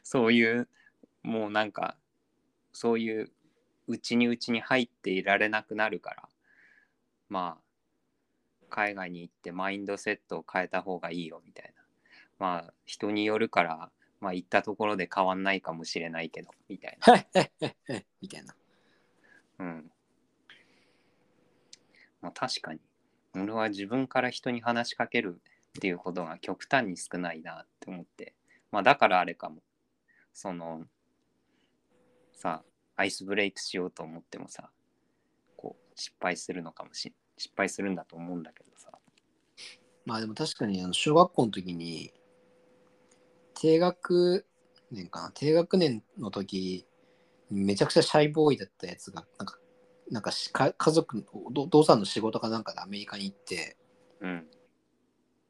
そういう、もうなんか、そういう内に内に入っていられなくなるから、まあ、海外に行ってマインドセットを変えた方がいいよみたいな。まあ、人によるから、まあ、行ったところで変わんないかもしれないけど、みたいな。みたいな。うん。まあ、確かに。俺は自分から人に話しかけるっていうことが極端に少ないなって思って。まあ、だからあれかも。その、さ、アイスブレイクしようと思ってもさ、こう、失敗するのかもし失敗するんだと思うんだけどさ。まあでも確かにあの小学校の時に低学年かな？低学年の時めちゃくちゃシャイボーイだったやつがなんかなんかしか家族のおお父さんの仕事かなんかでアメリカに行ってうん。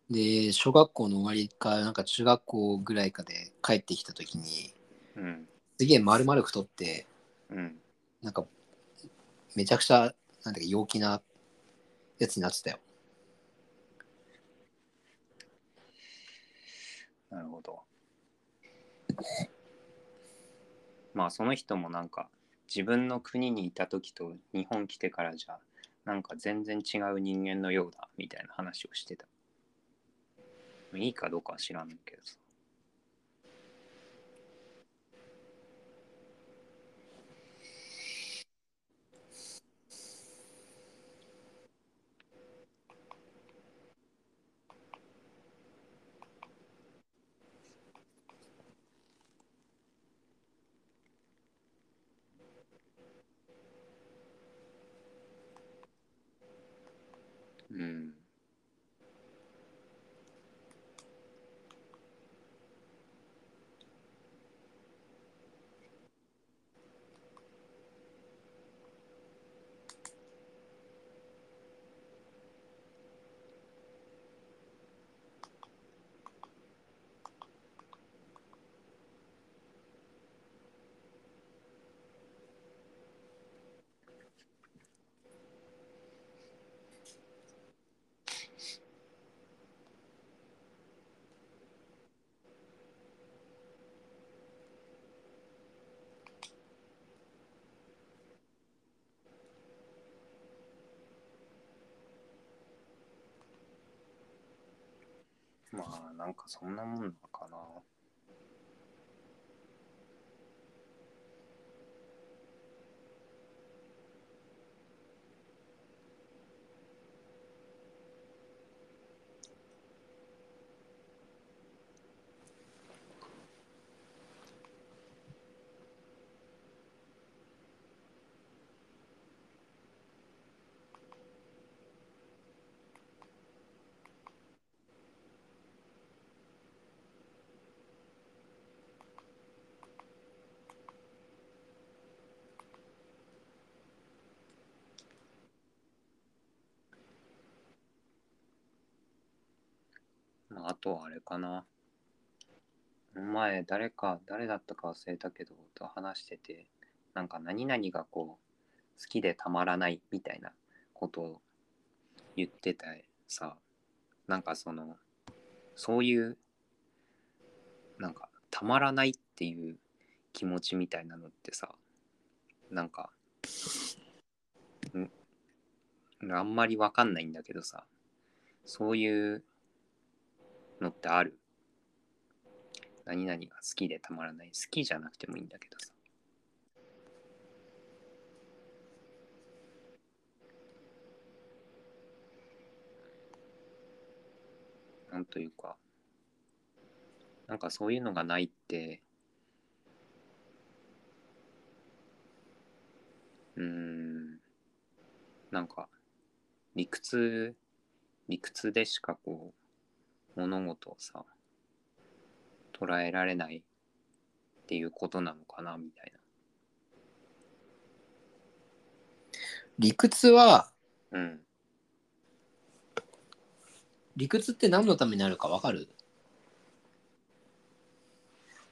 で小学校の終わりかなんか中学校ぐらいかで帰ってきた時にうん。すげえ丸々太ってうん。なんかめちゃくちゃなんだか陽気なやつになってたよなるほど。まあその人もなんか自分の国にいた時と日本来てからじゃなんか全然違う人間のようだみたいな話をしてた。いいかどうかは知らんけどさ。うん。まあなんかそんなもんなのか。あ、とはあれかな。お前、誰か、誰だったか忘れたけど、と話してて、なんか何々がこう、好きでたまらないみたいなことを言ってたさ、なんかその、そういう、なんか、たまらないっていう気持ちみたいなのってさ、なんか、んあんまりわかんないんだけどさ、そういうのってある何々が好きでたまらない。好きじゃなくてもいいんだけどさ。なんというか、なんかそういうのがないって、うん、なんか理屈、理屈でしかこう、物事をさ、捉えられないっていうことなのかなみたい理屈は、な。うん。理屈って何のためにあるかわかる？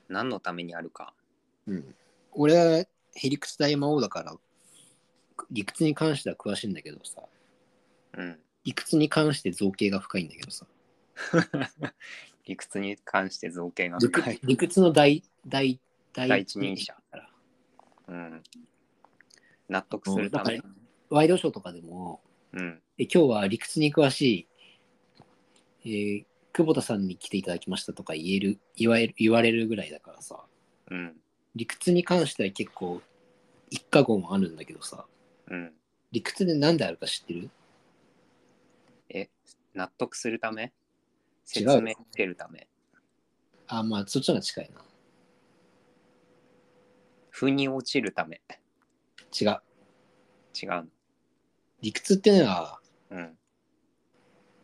何のためにあるか。うん。俺はヘリクツ大魔王だから、理屈に関しては詳しいんだけどさ、うん。理屈に関して造形が深いんだけどさ、理屈に関して造形が理深い。理屈の第第第第一人者だからうん。納得するためだ。ワイドショーとかでも、うん。え今日は理屈に詳しい、えー久保田さんに来ていただきましたとか言える言われる言われるぐらいだからさうん。理屈に関しては結構一過言はあるんだけどさうん。理屈で何であるか知ってる？え、納得するため？説明つけるため。あまあそっちの方が近いな腑に落ちるため。違う違う理屈ってのはの。うん。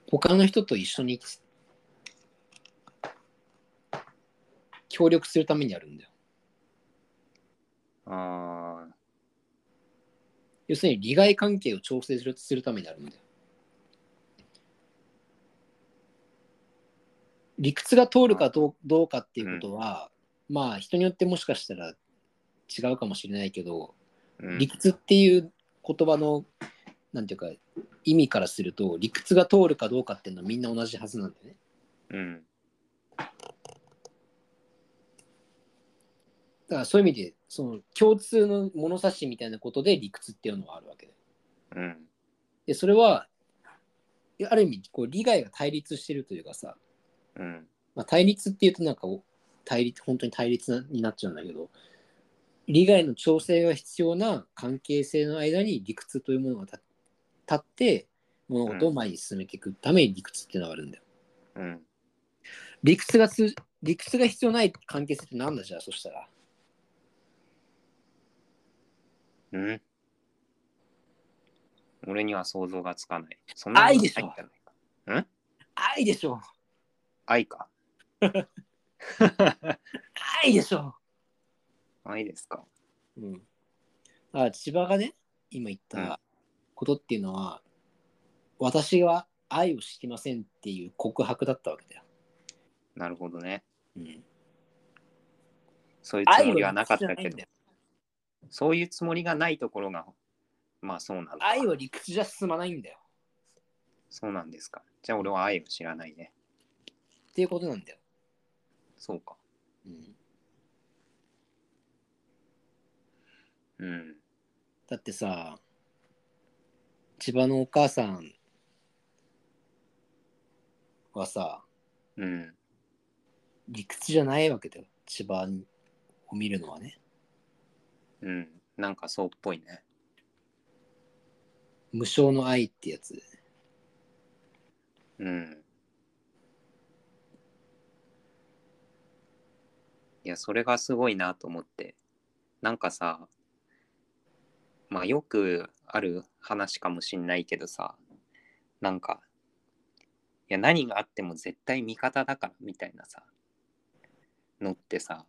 他の人と一緒に協力するためにあるんだよああ、要するに利害関係を調整するするためにあるんだよ理屈が通るかどうどうかっていうことは、まあ人によってもしかしたら違うかもしれないけど、うん理屈っていう言葉のなんていうか意味からすると理屈が通るかどうかっていうのはみんな同じはずなんだよね。うん。だからそういう意味でその共通の物差しみたいなことで理屈っていうのはあるわけで。うん。でそれはある意味こう利害が対立してるというかさ、うん。まあ、対立っていうとなんかお対立本当に対立になっちゃうんだけど利害の調整が必要な関係性の間に理屈というものが立立って物事を前に進めていくために理屈っていうのがあるんだよ。うん。理屈がつ理屈が必要ない関係性って何だじゃあそしたら。うん。俺には想像がつかない。そんな愛でしょないん？愛でしょ愛か。愛でしょ、愛ですか。うん、あ千葉がね今言っうんたことっていうのは、私は愛を知りませんっていう告白だったわけだよ。なるほどね。うん、そういうつもりはなかったけどそういうつもりがないところが、まあそうなんだ。愛は理屈じゃ進まないんだよそうなんですか。じゃあ俺は愛を知らないね。っていうことなんだよ。そうか。うん、うん。だってさ千葉のお母さんはさうん。理屈じゃないわけだよ千葉を見るのはね。うん。なんかそうっぽいね。無償の愛ってやつ。うん。いや、それがすごいなと思って。なんかさ、まあよくある話かもしんないけどさ、なんか、いや、何があっても絶対味方だからみたいなさ、のってさ、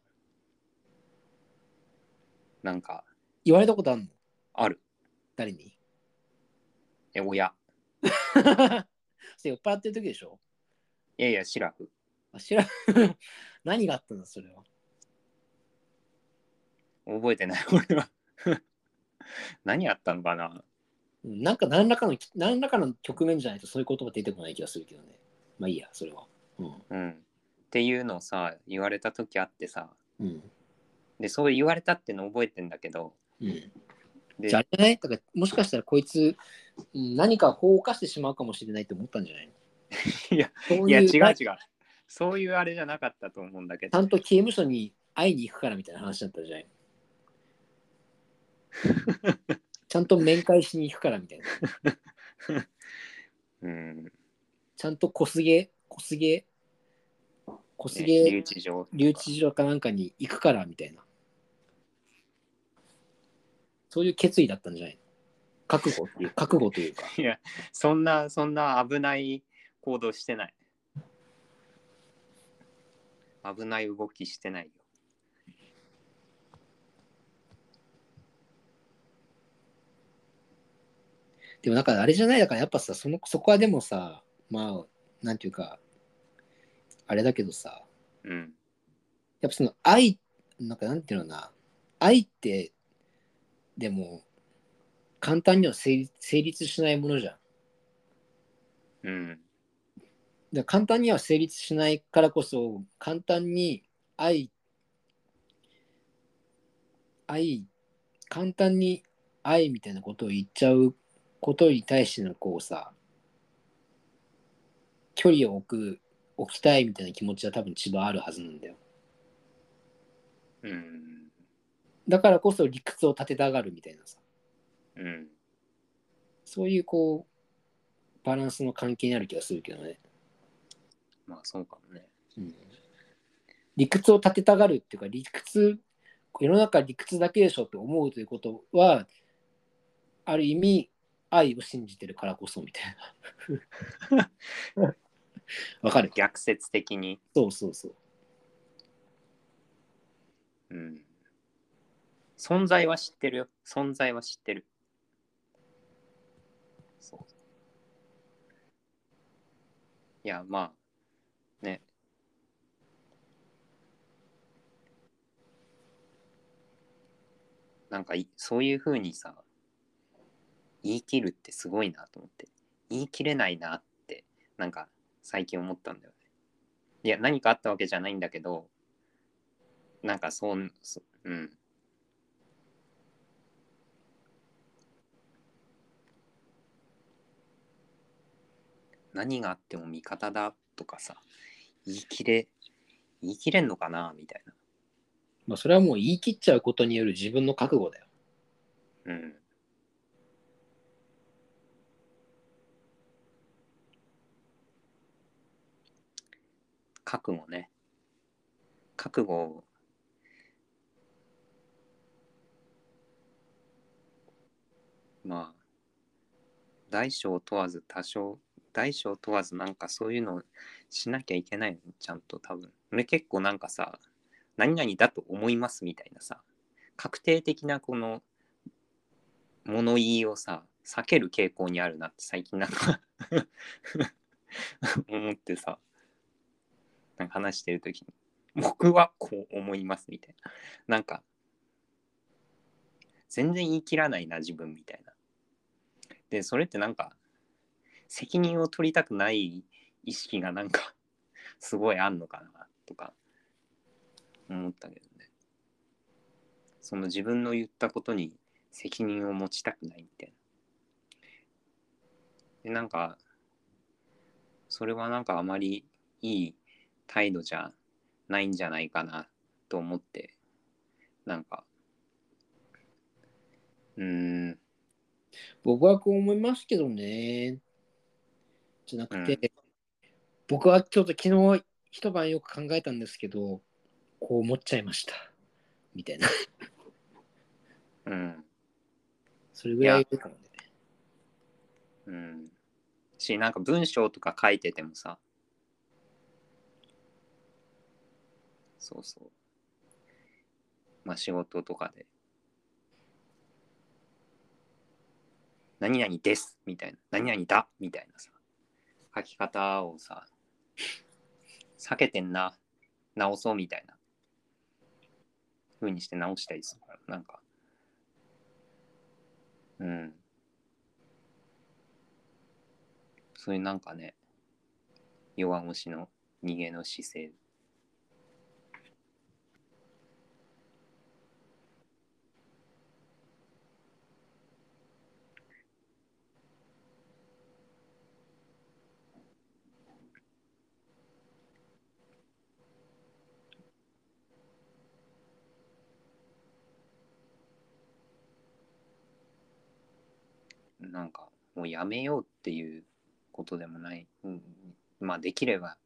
なんか、言われたことあるの？ある。誰に？え、親。酔っ払ってる時でしょ？いやいや、シラフ。あ、知らん。何があったんだ、それは？覚えてない、俺は。何あったのかなうんなんか何らかの、何らかの局面じゃないとそういう言葉出てこない気がするけどね。まあいいや、それは。うん。うん。っていうのをさ、言われた時あってさ、うん。で、そう言われたっての覚えてんだけど、うん、でじゃあ、あれだからもしかしたらこいつ、うん何か法を犯してしまうかもしれないって思ったんじゃないの？いや、いや、違うち違う。そういうあれじゃなかったと思うんだけど。ゃんと刑務所に会いに行くからみたいな話だったじゃない？の ちゃんと面会しに行くからみたいな。うん。ちゃんと小菅、小菅、小ね菅留置場。留置所かなんかに行くからみたいな。そういう決意だったんじゃないの？覚悟っていう、覚悟というか。いや、そんな、そんな危ない行動してない。危ない動きしてないよ。でもなんかあれじゃない？だからやっぱさ、そのそこはでもさ、まあ、なんていうか、あれだけどさ、うん。やっぱその愛、なんかなんていうのかな、愛って、でも、簡単には成立成立しないものじゃん。うん。だ簡単には成立しないからこそ、簡単に愛、愛、簡単に愛みたいなことを言っちゃうことに対してのこうさ、距離を置く、置きたいみたいな気持ちは多分一番あるはずなんだよ。うん。だからこそ理屈を立てたがるみたいなさ、うん。そういうこう、バランスの関係にある気がするけどね。まあ、そうかもね。うん理屈を立てたがるっていうか理屈世の中理屈だけでしょって思うということはある意味愛を信じてるからこそみたいな わかる？逆説的に。そうそうそううん。存在は知ってるよ。存在は知ってる。そう。いや、まあ、ね。なんかい、そういうふうにさ、言い切るってすごいなと思って。言い切れないなって、なんか、最近思ったんだよね。いや、何かあったわけじゃないんだけど、なんかそう、そうん。何があっても味方だとかさ、言い切れ、言い切れんのかなみたいな。まあそれはもう言い切っちゃうことによる自分の覚悟だようん。覚悟ね。覚悟をまあ、大小問わず多少、大小問わずなんかそういうのをしなきゃいけないのちゃんと多分。俺結構なんかさ、何々だと思いますみたいなさ、確定的なこの物言いをさ、避ける傾向にあるなって最近なんか 思ってさ、話してるときに、僕はこう思いますみたいな。なんか、全然言い切らないな、自分みたいな。で、それってなんか、責任を取りたくない意識がなんか、すごいあんのかな、とか、思ったけどね。その自分の言ったことに責任を持ちたくないみたいな。で、なんか、それはなんかあまりいい態度じゃないんじゃないかなと思って、なんか、うーん、僕はこう思いますけどね。じゃなくて、僕はちょっと昨日一晩よく考えたんですけどこう思っちゃいました。みたいな。うん、それぐらいかもね。うん。し、なんか文章とか書いててもさ、そうそう。まあ仕事とかで、何々ですみたいな、何々だみたいなさ、書き方をさ、避けてんな、直そうみたいな。風にして直したりするから、なんか。うん。そういうなんかね、弱腰の逃げの姿勢。なんかもうやめようっていうことでもない、うん、まあできれば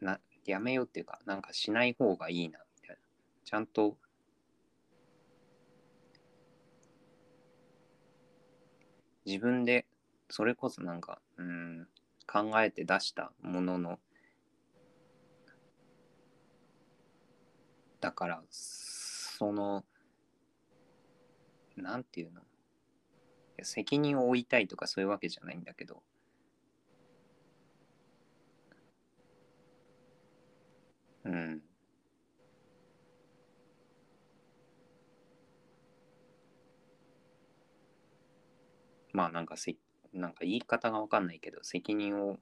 なやめようっていうかなんかしない方がいいなみたいな。ちゃんと自分でそれこそなんかうん考えて出したもののだからそのなんていうの？責任を負いたいとかそういうわけじゃないんだけど。うん。まあなんかせなんか言い方がわかんないけど責任を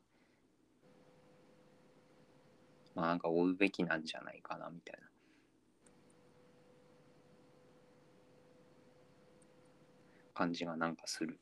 まあなんか負うべきなんじゃないかなみたいな。感じがなんかする。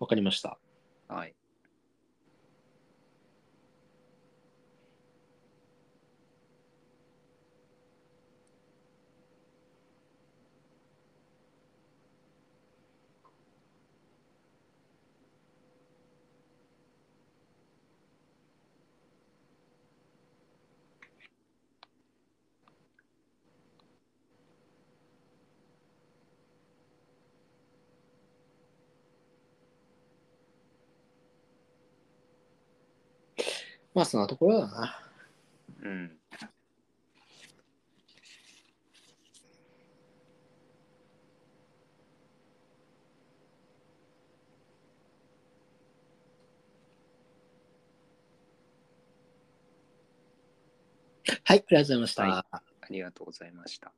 わかりました。はい。まあそんなところだな。うん。はい、ありがとうございました。はいありがとうございました。